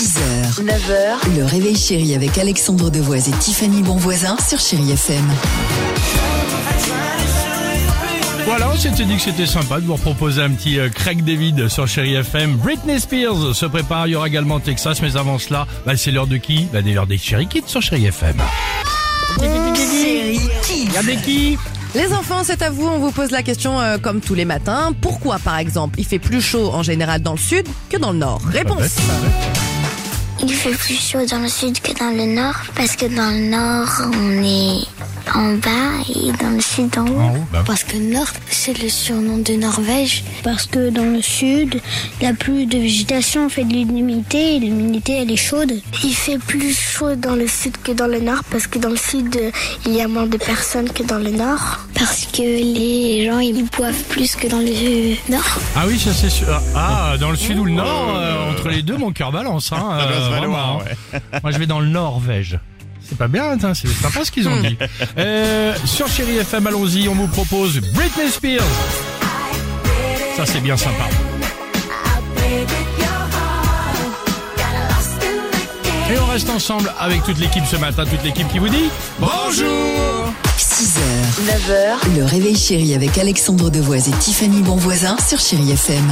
6h, 9h, le réveil chéri avec Alexandre Devoise et Tiffany Bonvoisin sur Chéri FM. Voilà, on s'était dit que c'était sympa de vous proposer un petit euh, Craig David sur Chéri FM. Britney Spears se prépare, il y aura également Texas, mais avant cela, bah, c'est l'heure de qui? Bah, C'est l'heure des Chéri Kids sur Chéri FM. Chéri Kids. Regardez qui? Les enfants, c'est à vous, on vous pose la question euh, comme tous les matins. Pourquoi, par exemple, il fait plus chaud en général dans le sud que dans le nord? Réponse. Il fait plus chaud dans le sud que dans le nord parce que dans le nord on est en bas et dans le sud en haut. En haut, bah. Parce que nord c'est le surnom de Norvège. Parce que dans le sud, il n'y a plus de végétation, on fait de l'humidité et l'humidité elle est chaude. Il fait plus chaud dans le sud que dans le nord parce que dans le sud il y a moins de personnes que dans le nord. Parce que les gens ils boivent plus que dans le nord. Ah oui, ça c'est sûr. Ah, dans le sud ou le nord, euh, les deux, mon cœur balance. Hein, euh, vraiment, hein. Moi, je vais dans le Norvège. C'est pas bien, hein, c'est sympa ce qu'ils ont dit. Euh, sur Chéri FM, allons-y, on vous propose Britney Spears. Ça, c'est bien sympa. Et on reste ensemble avec toute l'équipe ce matin, toute l'équipe qui vous dit bonjour 6h, 9h, le réveil chéri avec Alexandre Devoise et Tiffany Bonvoisin sur Chéri FM.